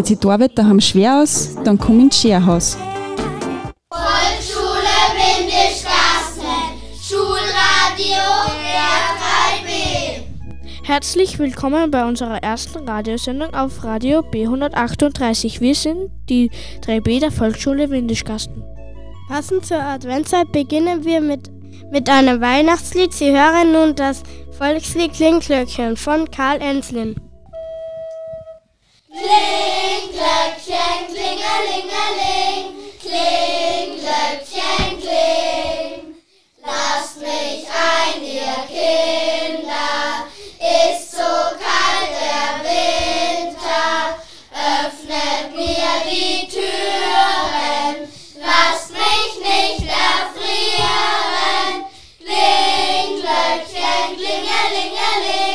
Geht sich die Arbeit daheim schwer aus, dann komm ins Scherhaus. Volksschule Windischgassen, Schulradio R3B. Herzlich willkommen bei unserer ersten Radiosendung auf Radio B138. Wir sind die 3B der Volksschule Windischgasten. Passend zur Adventszeit beginnen wir mit, mit einem Weihnachtslied. Sie hören nun das Volkslied Klingglöckchen von Karl Enslin. Klingglöckchen, klingelingeling, Klingglöckchen, kling. Lasst mich ein, ihr Kinder, ist so kalt der Winter. Öffnet mir die Türen, lasst mich nicht erfrieren. Klingglöckchen, klingelingeling,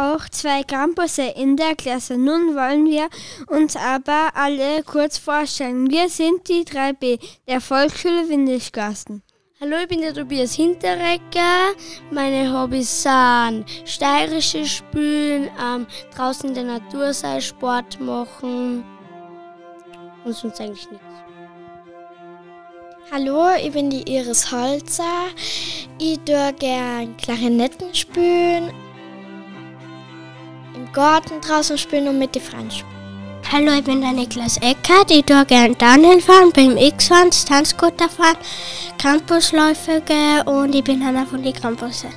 auch zwei Campusse in der Klasse. Nun wollen wir uns aber alle kurz vorstellen. Wir sind die 3B der Volksschule Windischgasten. Hallo, ich bin der Tobias Hinterecker. Meine Hobbys sind steirische Spülen, ähm, draußen in der Natur sein, Sport machen und sonst eigentlich nichts. Hallo, ich bin die Iris Holzer. Ich tue gern Klarinetten spielen, im Garten draußen spielen und mit den Freunden spielen. Hallo, ich bin der Niklas Eckert. Ich tue gerne Downhill fahren, beim X-Fahren, Tanzscooter fahren, Campusläufe gehen und ich bin einer von den Campussen.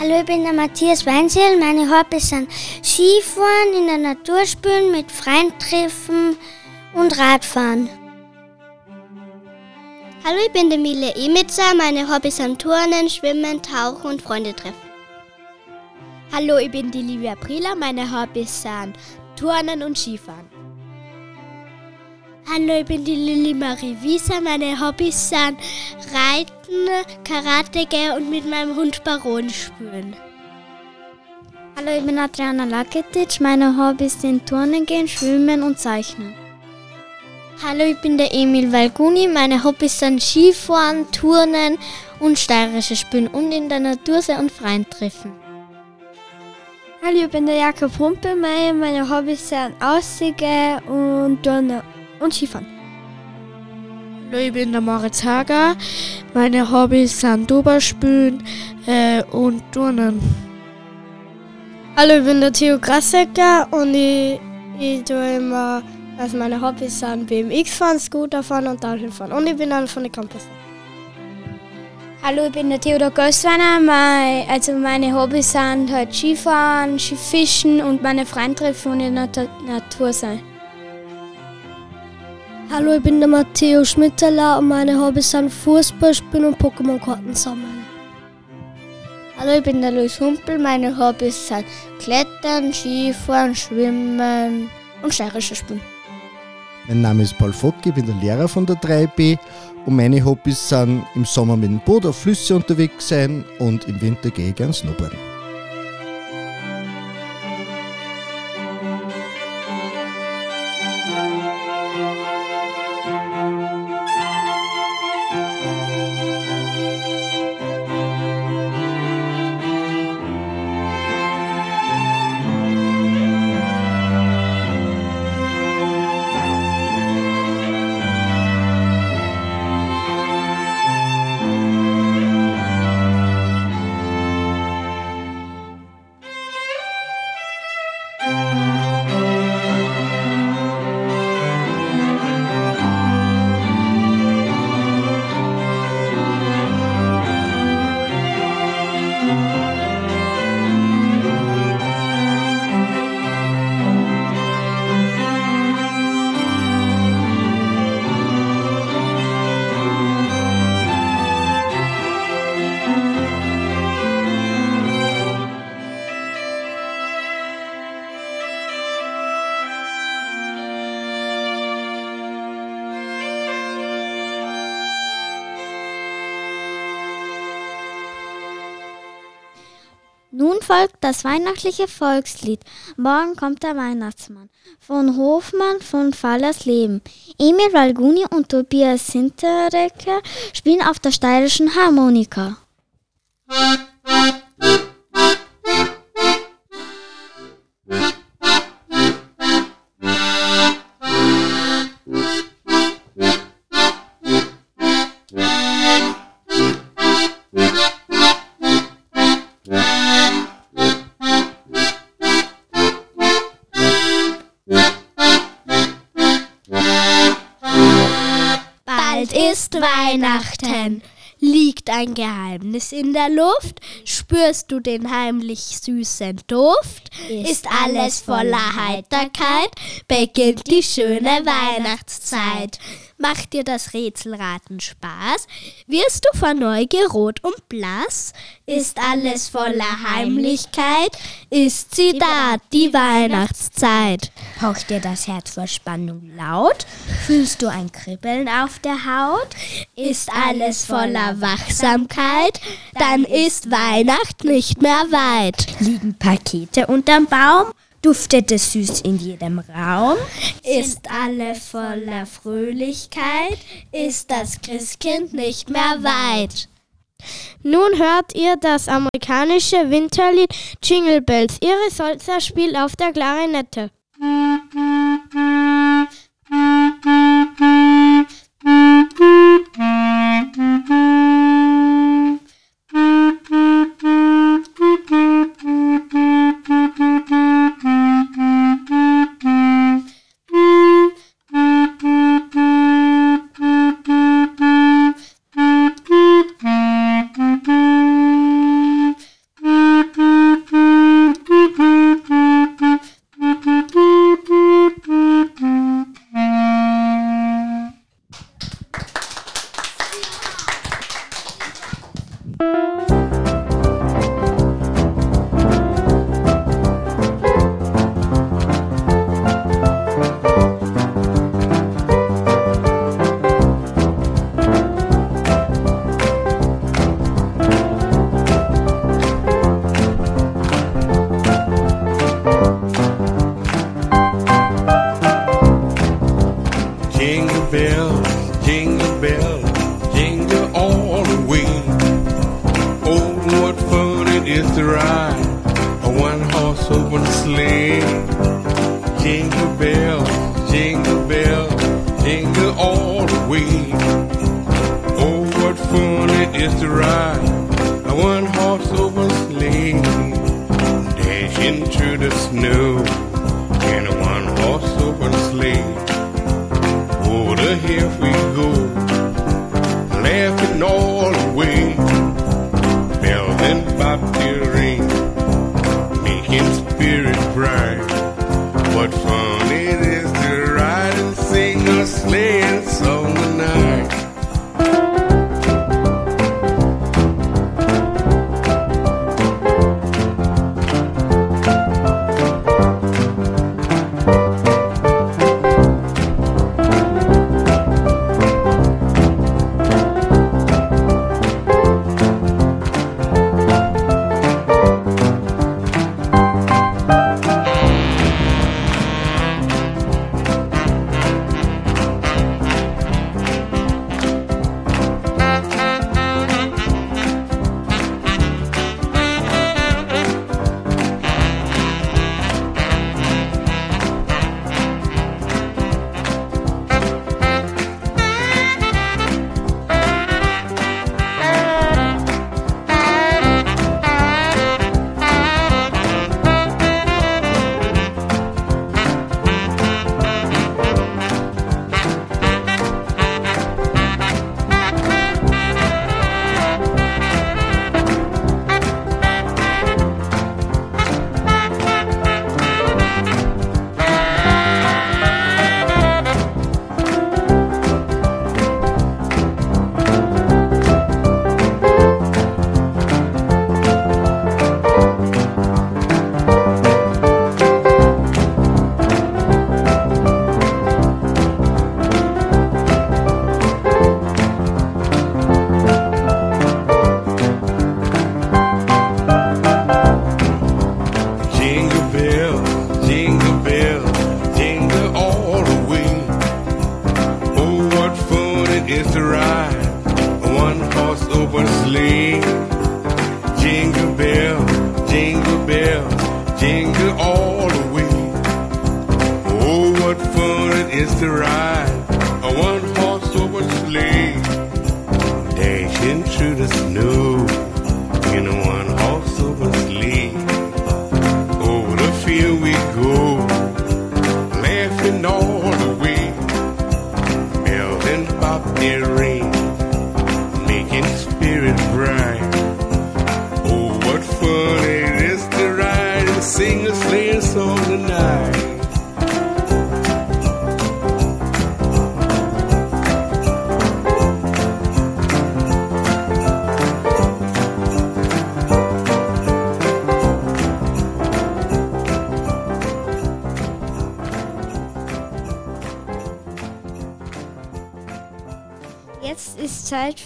Hallo, ich bin der Matthias Weinzel. Meine Hobbys sind Skifahren, in der Natur spielen, mit Freunden treffen und Radfahren. Hallo, ich bin der Mille Emitzer. Meine Hobbys sind Turnen, Schwimmen, Tauchen und Freunde treffen. Hallo, ich bin die Livia Prila. Meine Hobbys sind Turnen und Skifahren. Hallo, ich bin die Lilly Marie Wieser. Meine Hobbys sind Reiten, Karate gehen und mit meinem Hund Baron spielen. Hallo, ich bin Adriana Laketic. Meine Hobbys sind Turnen gehen, Schwimmen und Zeichnen. Hallo, ich bin der Emil Valguni. Meine Hobbys sind Skifahren, Turnen und steirische Spielen und in der Natur sein und Freien treffen. Hallo, ich bin der Jakob Humpelmeier. Meine Hobbys sind Aussiege und Turnen und Skifahren. Hallo, ich bin der Moritz Hager. Meine Hobbys sind Doberspülen äh, und Turnen. Hallo, ich bin der Theo Grassecker und ich, ich tue immer, also meine Hobbys sind BMX fahren, Scooter fahren und Downhill fahren. Und ich bin einer von den Campus. Hallo, ich bin der Theodor Göstweiner. Mein, also meine Hobbys sind halt Skifahren, Skifischen und meine Freunde treffen und in der Natur sein. Hallo, ich bin der Matteo Schmitteler und meine Hobbys sind Fußball spielen und Pokémon-Karten sammeln. Hallo, ich bin der Luis Humpel. Meine Hobbys sind Klettern, Skifahren, Schwimmen und steirische Spielen. Mein Name ist Paul Fock, ich bin der Lehrer von der 3B und meine Hobbys sind im Sommer mit dem Boot auf Flüsse unterwegs sein und im Winter gehe ich gern snowboarden. Nun folgt das weihnachtliche Volkslied. Morgen kommt der Weihnachtsmann. Von Hofmann von Fallers Leben. Emil Valguni und Tobias Sinterecker spielen auf der steirischen Harmonika. Ein Geheimnis in der Luft? Spürst du den heimlich süßen Duft? Ist alles voller Heiterkeit? Beginnt die schöne Weihnachtszeit. Macht dir das Rätselraten Spaß? Wirst du vor Neugier rot und blass? Ist alles voller Heimlichkeit? Ist sie da, die Weihnachtszeit? Pocht dir das Herz vor Spannung laut? Fühlst du ein Kribbeln auf der Haut? Ist alles voller Wachsamkeit? Dann ist Weihnacht nicht mehr weit. Liegen Pakete unterm Baum? Duftet es süß in jedem Raum? Ist alle voller Fröhlichkeit? Ist das Christkind nicht mehr weit? Nun hört ihr das amerikanische Winterlied Jingle Bells. Ihre Solzer spielt auf der Klarinette.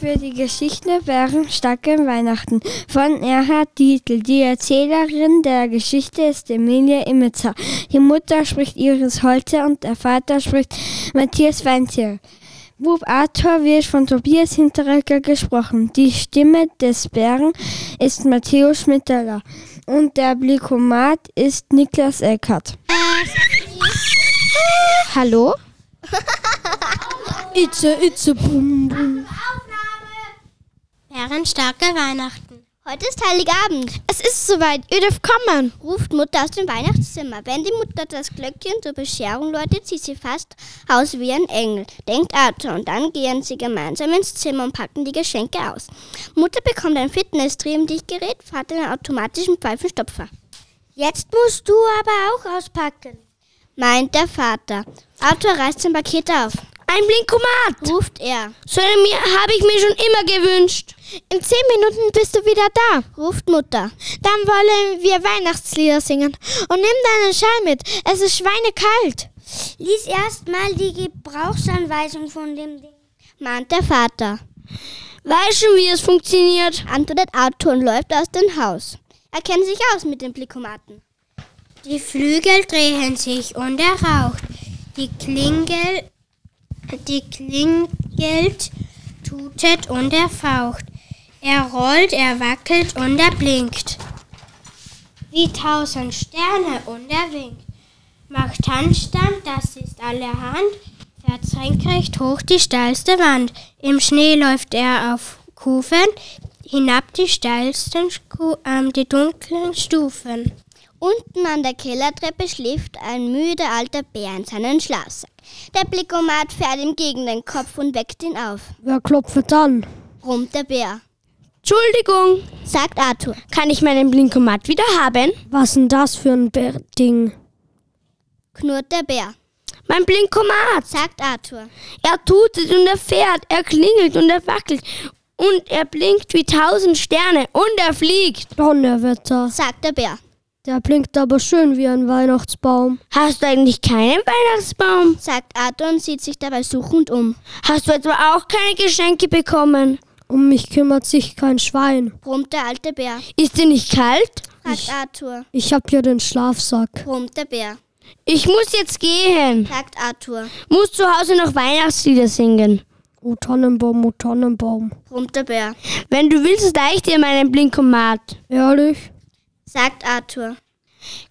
Für die Geschichte Bärenstarke Weihnachten von Erhard Dietl. Die Erzählerin der Geschichte ist Emilie Immitzer. Die Mutter spricht Iris Holzer und der Vater spricht Matthias Weinzierl. Bub Arthur wird von Tobias Hinteregger gesprochen. Die Stimme des Bären ist Matteo Schmitteler und der Blikomat ist Niklas Eckert. Hallo? Itze, itze, bum, bum. Bärenstarke Weihnachten. Heute ist Heiligabend. Es ist soweit, ihr dürft kommen. Ruft Mutter aus dem Weihnachtszimmer. Wenn die Mutter das Glöckchen zur Bescherung läutet, sieht sie fast aus wie ein Engel, denkt Arthur. Und dann gehen sie gemeinsam ins Zimmer und packen die Geschenke aus. Mutter bekommt ein Fitness-Triebdichtgerät, Vater einen automatischen Pfeifenstopfer. Jetzt musst du aber auch auspacken, meint der Vater. Arthur reißt sein Paket auf. Ein Blinkomat, ruft er. So einen mir habe ich mir schon immer gewünscht. In zehn Minuten bist du wieder da, ruft Mutter. Dann wollen wir Weihnachtslieder singen. Und nimm deinen Schal mit, es ist schweinekalt. Lies erst mal die Gebrauchsanweisung von dem Ding, mahnt der Vater. Weiß schon, wie es funktioniert, antwortet Arthur und läuft aus dem Haus. Er kennt sich aus mit den Blikomaten. Die Flügel drehen sich und er raucht. Die Klingel, die klingelt, tutet und er faucht. Er rollt, er wackelt und er blinkt. Wie tausend Sterne und er winkt. Macht Handstand, das ist allerhand. Fährt senkrecht hoch die steilste Wand. Im Schnee läuft er auf Kufen, hinab die steilsten, äh, die dunklen Stufen. Unten an der Kellertreppe schläft ein müder alter Bär in seinen Schlafsack. Der Blickomat fährt ihm gegen den Kopf und weckt ihn auf. Wer klopft dann? brummt der Bär. Entschuldigung, sagt Arthur. Kann ich meinen Blinkomat wieder haben? Was denn das für ein Bär Ding? knurrt der Bär. Mein Blinkomat, sagt Arthur. Er tutet und er fährt, er klingelt und er wackelt und er blinkt wie tausend Sterne und er fliegt. Donnerwetter, sagt der Bär. Der blinkt aber schön wie ein Weihnachtsbaum. Hast du eigentlich keinen Weihnachtsbaum? sagt Arthur und sieht sich dabei suchend um. Hast du etwa auch keine Geschenke bekommen? Um mich kümmert sich kein Schwein, brummt der alte Bär. Ist dir nicht kalt? sagt ich, Arthur. Ich hab ja den Schlafsack, brummt der Bär. Ich muss jetzt gehen, sagt Arthur. Muss zu Hause noch Weihnachtslieder singen. O Tannenbaum, o Tannenbaum, brummt der Bär. Wenn du willst, leih ich dir meinen Blinkomat. Ehrlich? sagt Arthur.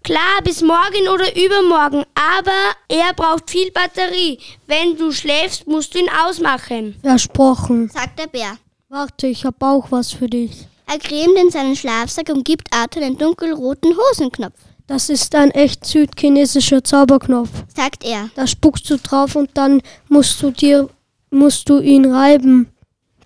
Klar, bis morgen oder übermorgen, aber er braucht viel Batterie. Wenn du schläfst, musst du ihn ausmachen. Versprochen, sagt der Bär. Warte, ich hab auch was für dich. Er cremt in seinen Schlafsack und gibt Arthur den dunkelroten Hosenknopf. Das ist ein echt südchinesischer Zauberknopf, sagt er. Da spuckst du drauf und dann musst du dir musst du ihn reiben.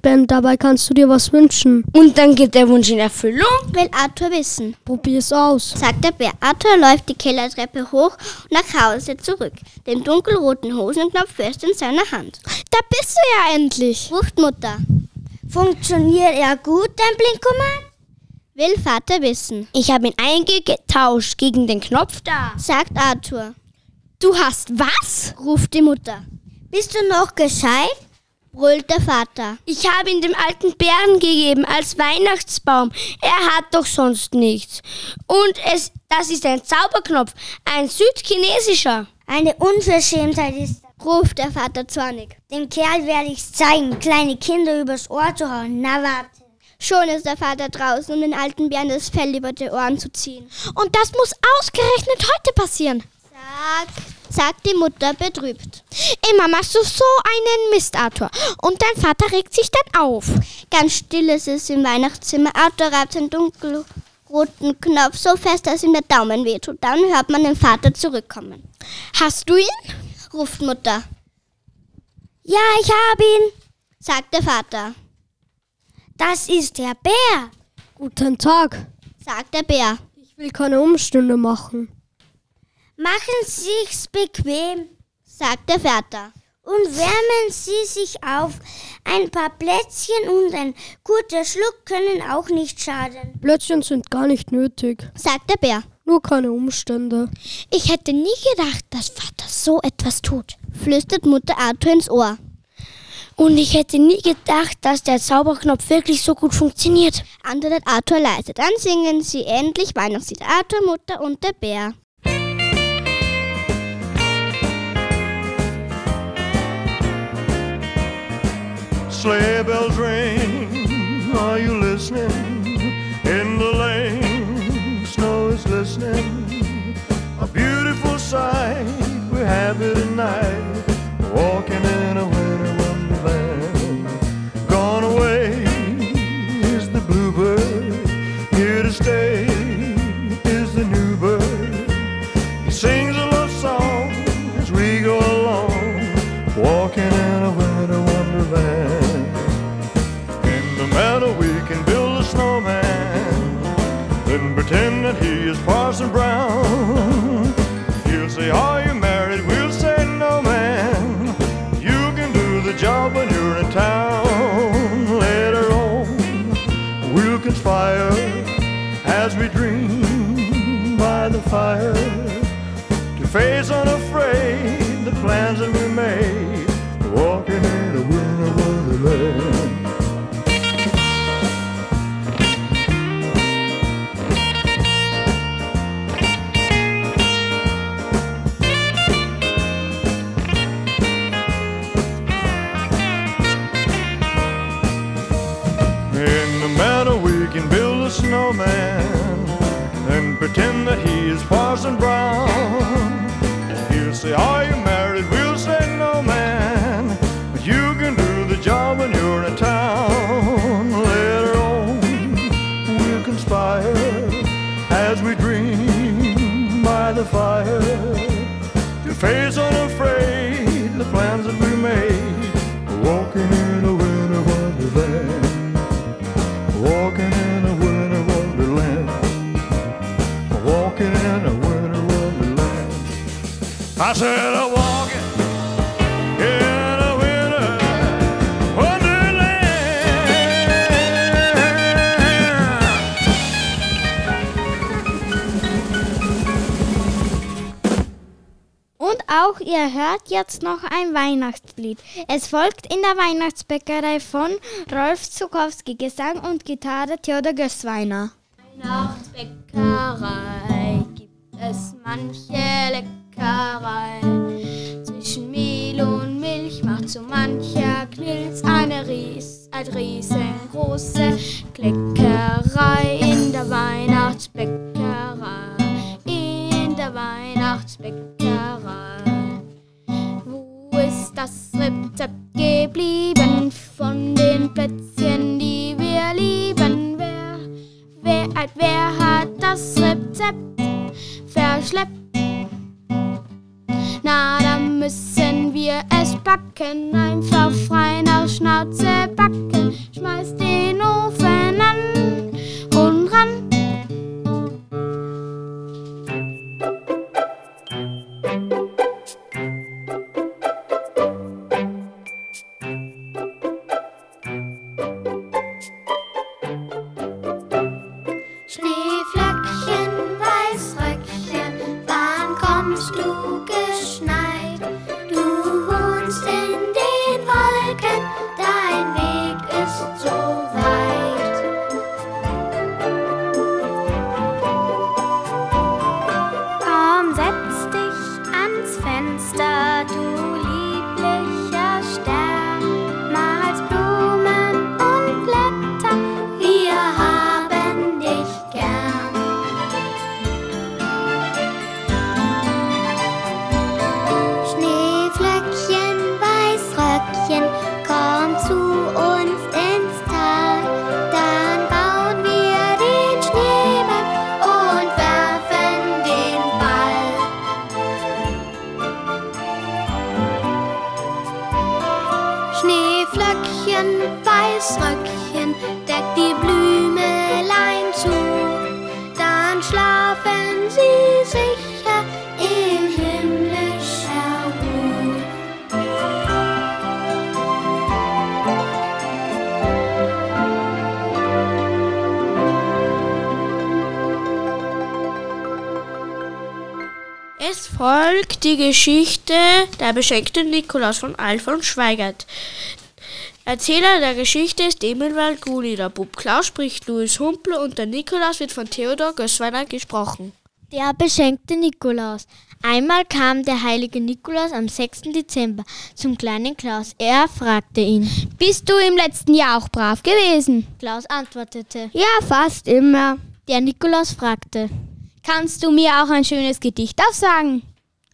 Ben, dabei kannst du dir was wünschen. Und dann geht der Wunsch in Erfüllung? Will Arthur wissen. Probier's aus, sagt der Bär. Arthur läuft die Kellertreppe hoch und nach Hause zurück. Den dunkelroten Hosenknopf fest in seiner Hand. Da bist du ja endlich, ruft Mutter. Funktioniert er gut, dein Blinkomat? Will Vater wissen. Ich habe ihn eingetauscht gegen den Knopf da, sagt Arthur. Du hast was? ruft die Mutter. Bist du noch gescheit? brüllt der Vater. Ich habe ihn dem alten Bären gegeben als Weihnachtsbaum. Er hat doch sonst nichts. Und es, das ist ein Zauberknopf, ein südchinesischer. Eine Unverschämtheit ist, ruft der Vater zornig. Dem Kerl werde ich's zeigen, kleine Kinder übers Ohr zu hauen. Na warte. Schon ist der Vater draußen, um den alten Bären das Fell über die Ohren zu ziehen. Und das muss ausgerechnet heute passieren, sagt sagt die Mutter betrübt. Immer machst du so einen Mist, Arthur. Und dein Vater regt sich dann auf. Ganz still ist es im Weihnachtszimmer. Arthur reibt den dunkelroten Knopf so fest, dass ihm der Daumen wehtut. Dann hört man den Vater zurückkommen. Hast du ihn? Ruft Mutter. Ja, ich habe ihn, sagt der Vater. Das ist der Bär. Guten Tag, sagt der Bär. Ich will keine Umstände machen. Machen Sie sich's bequem, sagt der Vater. Und wärmen Sie sich auf. Ein paar Plätzchen und ein guter Schluck können auch nicht schaden. Plätzchen sind gar nicht nötig, sagt der Bär. Nur keine Umstände. Ich hätte nie gedacht, dass Vater so etwas tut, flüstert Mutter Arthur ins Ohr. Und ich hätte nie gedacht, dass der Zauberknopf wirklich so gut funktioniert, antwortet Arthur leise. Dann singen sie endlich Weihnachtslied Arthur, Mutter und der Bär. Sleigh bells ring, happy tonight, walking in a winter wonderland. Gone away is the bluebird, here to stay is the new bird. He sings a love song as we go along, walking in a winter wonderland. In the meadow we can build a snowman, then pretend that he is Parson Brown. He'll say, fire to face unafraid the plans that we made. Walking in a winter wonderland. Walking in a winter wonderland. Walking in a winter wonderland. I said ihr hört jetzt noch ein Weihnachtslied. Es folgt in der Weihnachtsbäckerei von Rolf Zukowski, Gesang und Gitarre Theodor Gößweiner. Weihnachtsbäckerei gibt es manche Leckerei. Zwischen Mehl und Milch macht so mancher Knilz eine Ries, riesengroße Kleckerei in der Weihnachtsbäckerei. Die Geschichte Der beschenkte Nikolaus von Alfons Schweigert. Erzähler der Geschichte ist Emil Walguni, der Bub Klaus spricht Louis Humpel und der Nikolaus wird von Theodor Gößweiner gesprochen. Der beschenkte Nikolaus. Einmal kam der heilige Nikolaus am 6. Dezember zum kleinen Klaus. Er fragte ihn: Bist du im letzten Jahr auch brav gewesen? Klaus antwortete: Ja, fast immer. Der Nikolaus fragte: Kannst du mir auch ein schönes Gedicht aufsagen?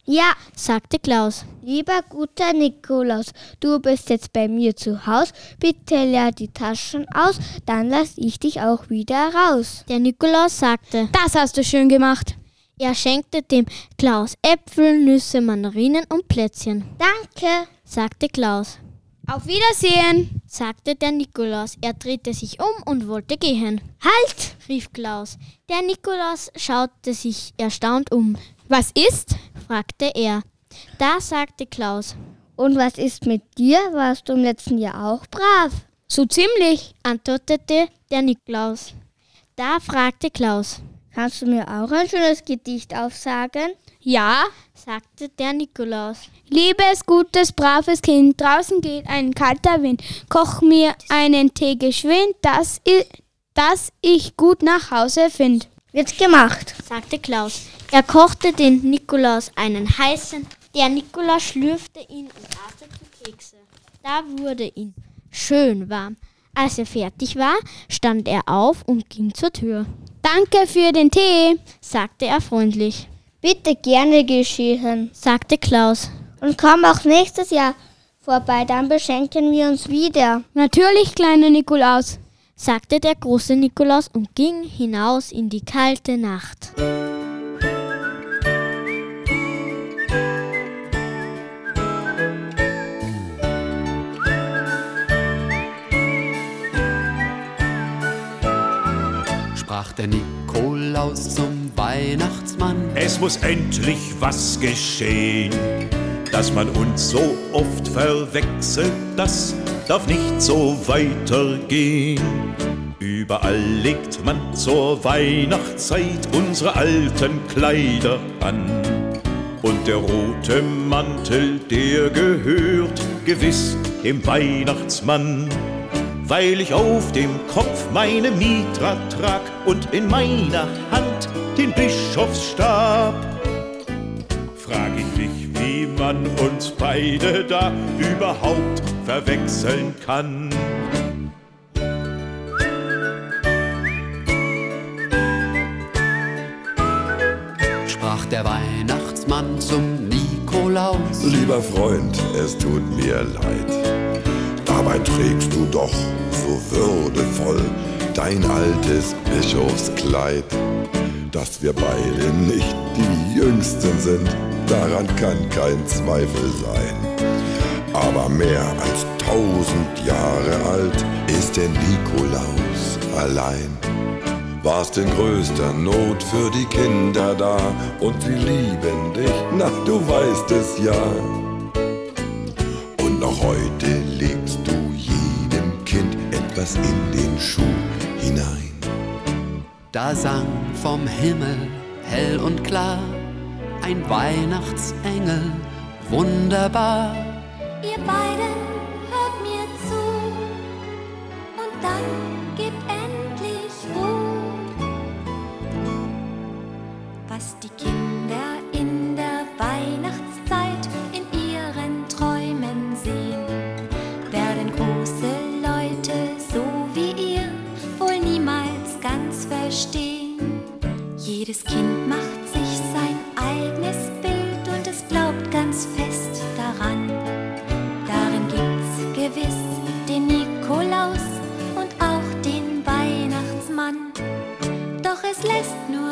Ja, sagte Klaus. Lieber guter Nikolaus, du bist jetzt bei mir zu Haus. Bitte leer die Taschen aus, dann lass ich dich auch wieder raus. Der Nikolaus sagte: Das hast du schön gemacht. Er schenkte dem Klaus Äpfel, Nüsse, Mandarinen und Plätzchen. Danke, sagte Klaus. Auf Wiedersehen, sagte der Nikolaus. Er drehte sich um und wollte gehen. Halt, rief Klaus. Der Nikolaus schaute sich erstaunt um. Was ist? fragte er. Da sagte Klaus. Und was ist mit dir? Warst du im letzten Jahr auch brav? So ziemlich, antwortete der Nikolaus. Da fragte Klaus. Kannst du mir auch ein schönes Gedicht aufsagen? Ja, sagte der Nikolaus. Liebes, gutes, braves Kind, draußen geht ein kalter Wind. Koch mir einen Tee geschwind, dass ich, dass ich gut nach Hause find. Wird's gemacht, sagte Klaus. Er kochte den Nikolaus einen heißen. Der Nikolaus schlürfte ihn und aß die Kekse. Da wurde ihm schön warm. Als er fertig war, stand er auf und ging zur Tür. Danke für den Tee, sagte er freundlich. Bitte gerne geschehen, sagte Klaus. Und komm auch nächstes Jahr vorbei, dann beschenken wir uns wieder. Natürlich, kleiner Nikolaus, sagte der große Nikolaus und ging hinaus in die kalte Nacht. Sprach der Nikolaus zum Weihnachtsmann. Es muss endlich was geschehen, dass man uns so oft verwechselt, das darf nicht so weitergehen. Überall legt man zur Weihnachtszeit unsere alten Kleider an. Und der rote Mantel, der gehört gewiss dem Weihnachtsmann weil ich auf dem Kopf meine Mitra trag und in meiner Hand den Bischofsstab. Frag ich mich, wie man uns beide da überhaupt verwechseln kann. Sprach der Weihnachtsmann zum Nikolaus. Lieber Freund, es tut mir leid Dabei trägst du doch so würdevoll dein altes Bischofskleid. Dass wir beide nicht die Jüngsten sind, daran kann kein Zweifel sein. Aber mehr als tausend Jahre alt ist der Nikolaus allein. Warst in größter Not für die Kinder da und sie lieben dich, na du weißt es ja. Und noch heute legst du etwas in den Schuh hinein. Da sang vom Himmel hell und klar ein Weihnachtsengel wunderbar. Ihr beiden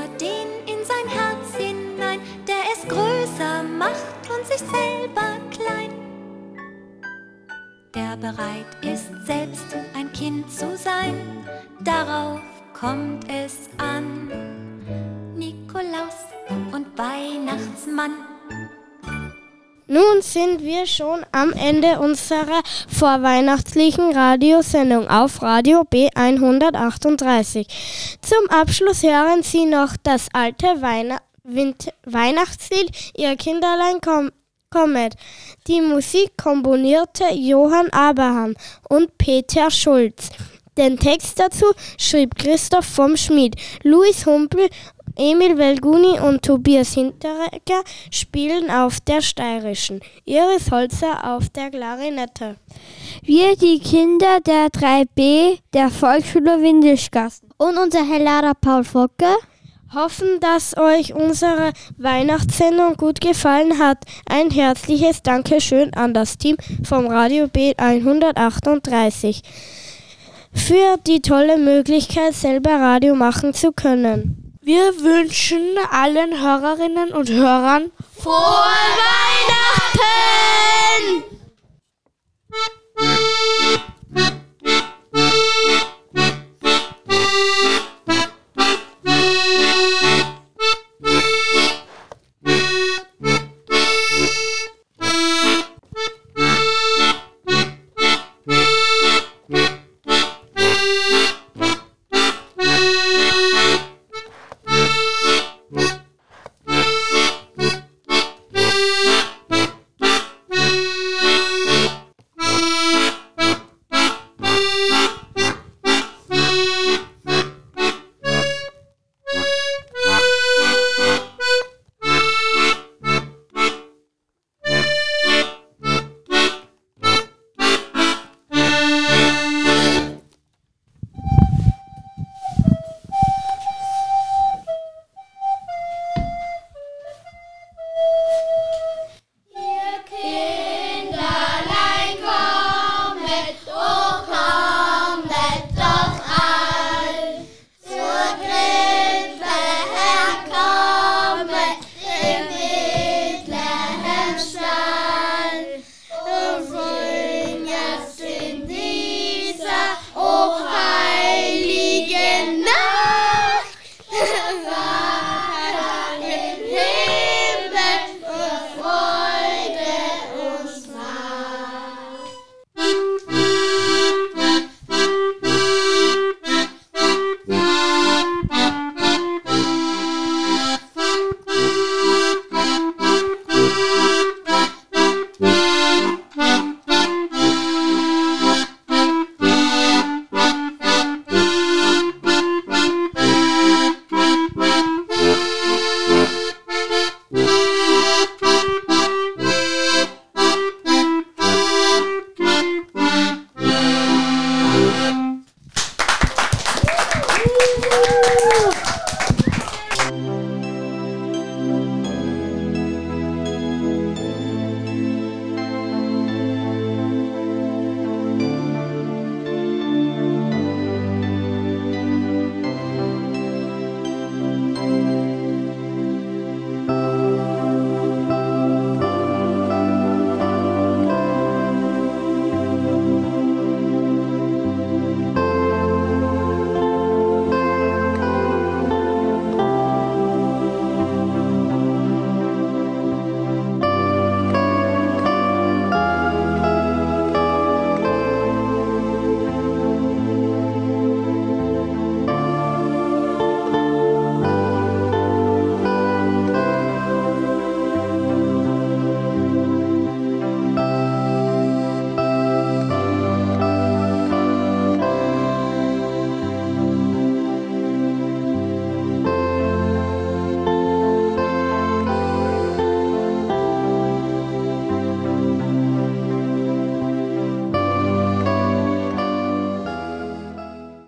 nur den in sein Herz hinein, der es größer macht und sich selber klein. Der bereit ist, selbst ein Kind zu sein, darauf kommt es an. Nikolaus und Weihnachtsmann. Nun sind wir schon am Ende unserer vorweihnachtlichen Radiosendung auf Radio B138. Zum Abschluss hören Sie noch das alte Wind Weihnachtslied Ihr Kinderlein komm, kommet. Die Musik komponierte Johann Abraham und Peter Schulz. Den Text dazu schrieb Christoph vom Schmid. Louis Humpel, Emil Velguni und Tobias Hinteregger spielen auf der steirischen. Iris Holzer auf der Klarinette. Wir, die Kinder der 3b der Volksschule Windischgassen. Und unser Herr Paul Focke hoffen, dass euch unsere Weihnachtssendung gut gefallen hat. Ein herzliches Dankeschön an das Team vom Radio B 138 für die tolle Möglichkeit, selber Radio machen zu können. Wir wünschen allen Hörerinnen und Hörern frohe Weihnachten!